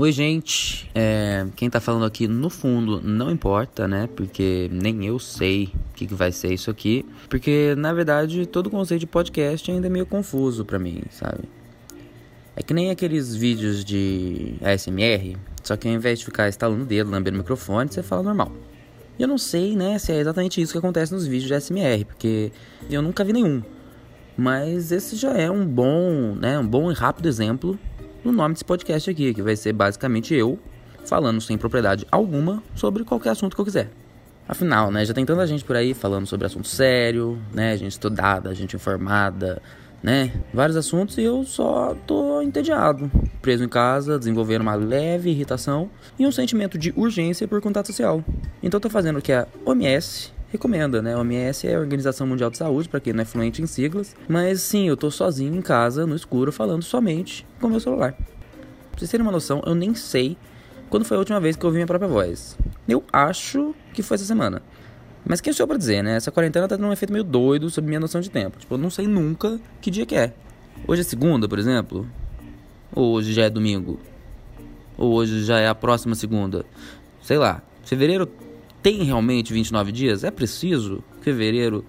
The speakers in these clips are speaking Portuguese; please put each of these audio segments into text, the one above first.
Oi, gente. É, quem tá falando aqui no fundo não importa, né? Porque nem eu sei o que, que vai ser isso aqui. Porque, na verdade, todo o conceito de podcast ainda é meio confuso para mim, sabe? É que nem aqueles vídeos de ASMR, só que ao invés de ficar estalando o dedo, lambendo o microfone, você fala normal. E eu não sei, né, se é exatamente isso que acontece nos vídeos de ASMR, porque eu nunca vi nenhum. Mas esse já é um bom, né, um bom e rápido exemplo no nome desse podcast aqui, que vai ser basicamente eu falando sem propriedade alguma sobre qualquer assunto que eu quiser. Afinal, né, já tem tanta gente por aí falando sobre assunto sério, né, gente estudada, gente informada, né, vários assuntos e eu só tô entediado, preso em casa, desenvolvendo uma leve irritação e um sentimento de urgência por contato social. Então tô fazendo o que a OMS recomenda, né? OMS é a Organização Mundial de Saúde, para quem não é fluente em siglas. Mas sim, eu tô sozinho em casa, no escuro, falando somente com meu celular. Pra vocês terem uma noção, eu nem sei quando foi a última vez que eu ouvi minha própria voz. Eu acho que foi essa semana. Mas quem sou eu pra dizer, né? Essa quarentena tá dando um efeito meio doido sobre minha noção de tempo. Tipo, eu não sei nunca que dia que é. Hoje é segunda, por exemplo? Ou hoje já é domingo? Ou hoje já é a próxima segunda? Sei lá. Fevereiro tem realmente 29 dias? É preciso que fevereiro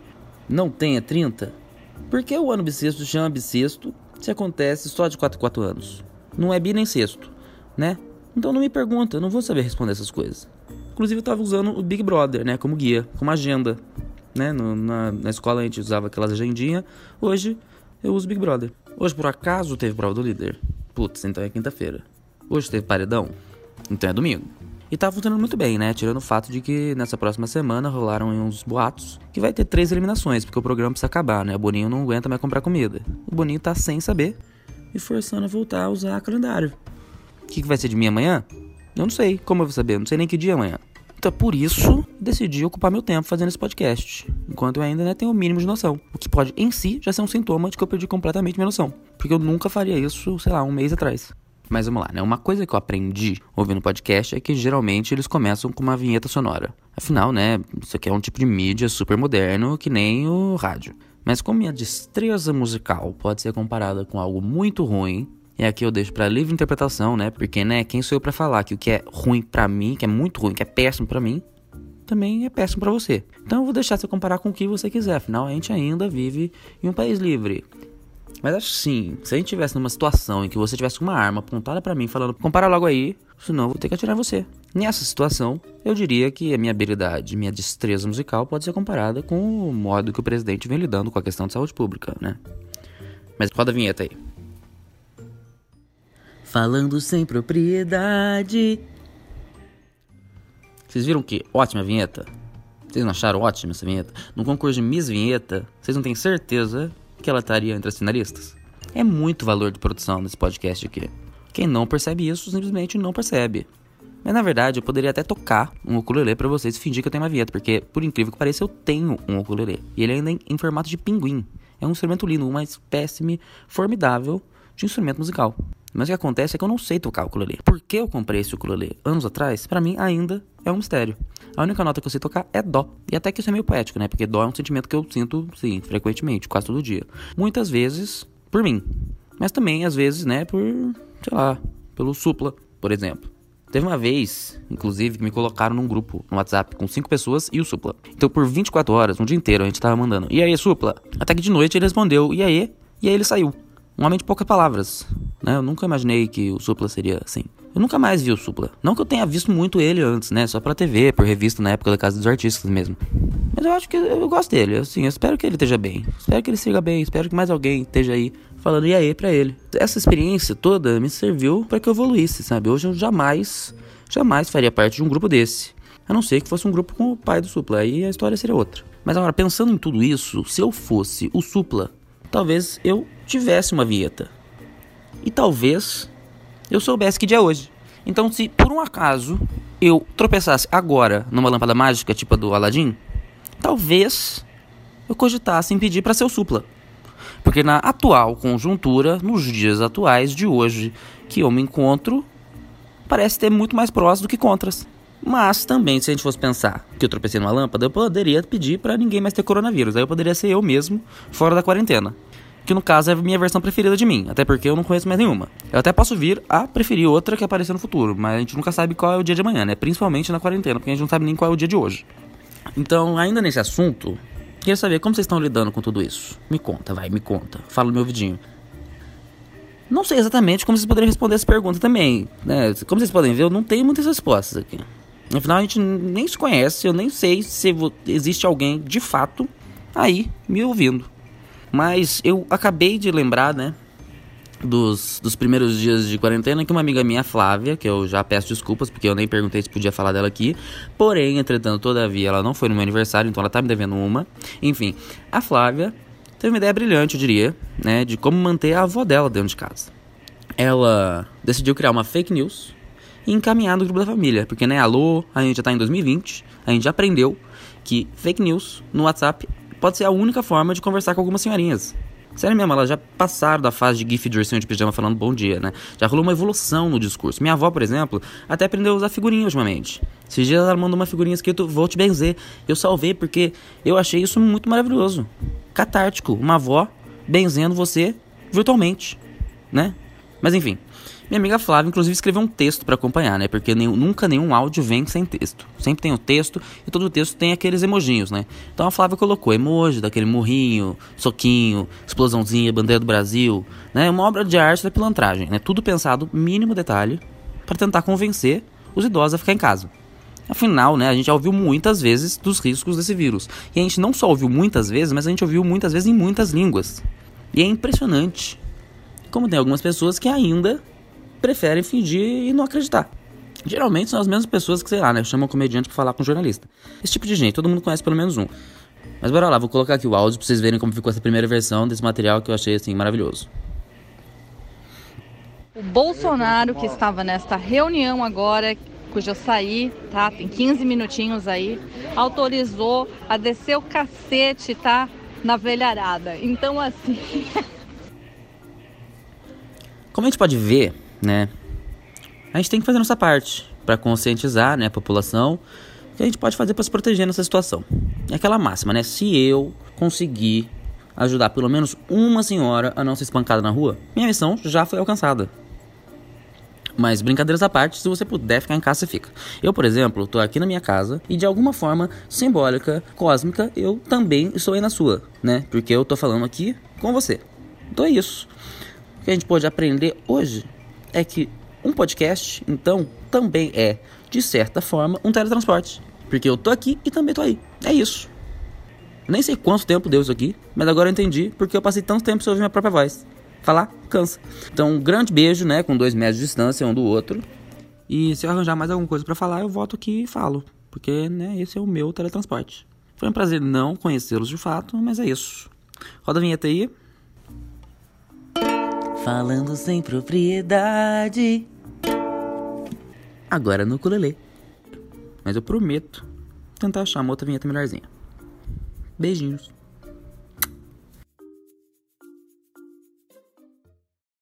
não tenha 30? Por que o ano bissexto chama bissexto se acontece só de 4 em 4 anos? Não é bi nem sexto, né? Então não me pergunta, eu não vou saber responder essas coisas. Inclusive eu estava usando o Big Brother, né, como guia, como agenda, né? No, na, na escola a gente usava aquelas agendinhas, hoje eu uso Big Brother. Hoje por acaso teve prova do líder. Putz, então é quinta-feira. Hoje teve paredão, então é domingo. E tá funcionando muito bem, né? Tirando o fato de que nessa próxima semana rolaram uns boatos que vai ter três eliminações, porque o programa precisa acabar, né? O Boninho não aguenta mais comprar comida. O Boninho tá sem saber e forçando a voltar a usar calendário. O que, que vai ser de mim amanhã? Eu não sei. Como eu vou saber? Eu não sei nem que dia é amanhã. Então, por isso, decidi ocupar meu tempo fazendo esse podcast, enquanto eu ainda né, tenho o mínimo de noção. O que pode, em si, já ser um sintoma de que eu perdi completamente minha noção. Porque eu nunca faria isso, sei lá, um mês atrás. Mas vamos lá, né? Uma coisa que eu aprendi ouvindo podcast é que geralmente eles começam com uma vinheta sonora. Afinal, né? Isso aqui é um tipo de mídia super moderno que nem o rádio. Mas como minha destreza musical pode ser comparada com algo muito ruim, e aqui eu deixo para livre interpretação, né? Porque, né, quem sou eu para falar que o que é ruim para mim, que é muito ruim, que é péssimo para mim, também é péssimo para você. Então eu vou deixar você comparar com o que você quiser, afinal a gente ainda vive em um país livre. Mas assim, se a gente tivesse numa situação em que você tivesse uma arma apontada para mim falando, compara logo aí, senão eu vou ter que atirar você. Nessa situação, eu diria que a minha habilidade, minha destreza musical pode ser comparada com o modo que o presidente vem lidando com a questão de saúde pública, né? Mas roda a vinheta aí. Falando sem propriedade. Vocês viram que ótima vinheta? Vocês não acharam ótima essa vinheta? No concurso de Miss Vinheta, vocês não têm certeza que ela estaria entre as finalistas. É muito valor de produção nesse podcast aqui. Quem não percebe isso simplesmente não percebe. Mas na verdade eu poderia até tocar um ukulele para vocês fingir que eu tenho uma vinheta, porque por incrível que pareça eu tenho um ukulele. E ele ainda é em formato de pinguim. É um instrumento lindo, uma espécime formidável de instrumento musical. Mas o que acontece é que eu não sei tocar o ukulele. Por que eu comprei esse ukulele anos atrás, para mim ainda é um mistério. A única nota que eu sei tocar é dó. E até que isso é meio poético, né? Porque dó é um sentimento que eu sinto, sim, frequentemente, quase todo dia. Muitas vezes por mim. Mas também, às vezes, né, por, sei lá, pelo supla, por exemplo. Teve uma vez, inclusive, que me colocaram num grupo no WhatsApp com cinco pessoas e o Supla. Então, por 24 horas, um dia inteiro, a gente tava mandando. E aí, Supla? Até que de noite ele respondeu, e aí? E aí ele saiu. Um homem de poucas palavras. Né? Eu nunca imaginei que o Supla seria assim. Eu nunca mais vi o Supla. Não que eu tenha visto muito ele antes, né? Só pra TV, por revista na época da Casa dos Artistas mesmo. Mas eu acho que eu gosto dele, assim, eu espero que ele esteja bem. Espero que ele siga bem, espero que mais alguém esteja aí falando e aí pra ele. Essa experiência toda me serviu para que eu evoluísse, sabe? Hoje eu jamais, jamais faria parte de um grupo desse. A não ser que fosse um grupo com o pai do Supla, aí a história seria outra. Mas agora, pensando em tudo isso, se eu fosse o Supla, talvez eu tivesse uma vinheta. E talvez eu soubesse que dia é hoje. Então, se por um acaso eu tropeçasse agora numa lâmpada mágica, tipo a do Aladdin, talvez eu cogitasse em pedir para ser o supla. Porque na atual conjuntura, nos dias atuais de hoje que eu me encontro, parece ter muito mais prós do que contras. Mas também, se a gente fosse pensar que eu tropecei numa lâmpada, eu poderia pedir para ninguém mais ter coronavírus. Aí eu poderia ser eu mesmo, fora da quarentena. Que no caso é a minha versão preferida de mim, até porque eu não conheço mais nenhuma. Eu até posso vir a preferir outra que aparecer no futuro, mas a gente nunca sabe qual é o dia de amanhã, né? Principalmente na quarentena, porque a gente não sabe nem qual é o dia de hoje. Então, ainda nesse assunto, queria saber como vocês estão lidando com tudo isso. Me conta, vai, me conta. Fala no meu vidinho. Não sei exatamente como vocês poderiam responder essa pergunta também, né? Como vocês podem ver, eu não tenho muitas respostas aqui. Afinal, a gente nem se conhece, eu nem sei se existe alguém de fato aí me ouvindo. Mas eu acabei de lembrar, né, dos, dos primeiros dias de quarentena que uma amiga minha, Flávia, que eu já peço desculpas porque eu nem perguntei se podia falar dela aqui, porém, entretanto, todavia, ela não foi no meu aniversário, então ela tá me devendo uma. Enfim, a Flávia teve uma ideia brilhante, eu diria, né, de como manter a avó dela dentro de casa. Ela decidiu criar uma fake news e encaminhar no grupo da família, porque, né, alô, a gente já tá em 2020, a gente já aprendeu que fake news no WhatsApp pode ser a única forma de conversar com algumas senhorinhas. Sério mesmo, elas já passaram da fase de gif de ursinho de pijama falando bom dia, né? Já rolou uma evolução no discurso. Minha avó, por exemplo, até aprendeu a usar figurinha ultimamente. Esses dias ela mandou uma figurinha escrito Vou te benzer. Eu salvei porque eu achei isso muito maravilhoso. Catártico. Uma avó benzendo você virtualmente, né? Mas enfim, minha amiga Flávia, inclusive, escreveu um texto para acompanhar, né? Porque nenhum, nunca nenhum áudio vem sem texto. Sempre tem o texto e todo o texto tem aqueles emojinhos, né? Então a Flávia colocou emoji daquele morrinho, soquinho, explosãozinha, bandeira do Brasil, né? Uma obra de arte da pilantragem, né? Tudo pensado, mínimo detalhe, para tentar convencer os idosos a ficar em casa. Afinal, né, a gente já ouviu muitas vezes dos riscos desse vírus. E a gente não só ouviu muitas vezes, mas a gente ouviu muitas vezes em muitas línguas. E é impressionante como tem algumas pessoas que ainda preferem fingir e não acreditar. Geralmente são as mesmas pessoas que, sei lá, né, chamam comediante pra falar com jornalista. Esse tipo de gente, todo mundo conhece pelo menos um. Mas bora lá, vou colocar aqui o áudio pra vocês verem como ficou essa primeira versão desse material que eu achei, assim, maravilhoso. O Bolsonaro, que estava nesta reunião agora, cujo eu saí, tá? Tem 15 minutinhos aí, autorizou a descer o cacete, tá? Na velharada. Então, assim. Como a gente pode ver, né? A gente tem que fazer nossa parte para conscientizar, né, a população o que a gente pode fazer para se proteger nessa situação. É aquela máxima, né? Se eu conseguir ajudar pelo menos uma senhora a não ser espancada na rua, minha missão já foi alcançada. Mas brincadeiras à parte, se você puder ficar em casa, você fica. Eu, por exemplo, tô aqui na minha casa e de alguma forma simbólica, cósmica, eu também estou aí na sua, né? Porque eu tô falando aqui com você. Então é isso. O que a gente pode aprender hoje é que um podcast, então, também é, de certa forma, um teletransporte. Porque eu tô aqui e também tô aí. É isso. Nem sei quanto tempo deu isso aqui, mas agora eu entendi porque eu passei tanto tempo sem ouvir minha própria voz. Falar, cansa. Então, um grande beijo, né, com dois metros de distância um do outro. E se eu arranjar mais alguma coisa para falar, eu volto aqui e falo. Porque, né, esse é o meu teletransporte. Foi um prazer não conhecê-los de fato, mas é isso. Roda a vinheta aí. Falando sem propriedade. Agora no ukulele. Mas eu prometo tentar achar uma outra vinheta melhorzinha. Beijinhos.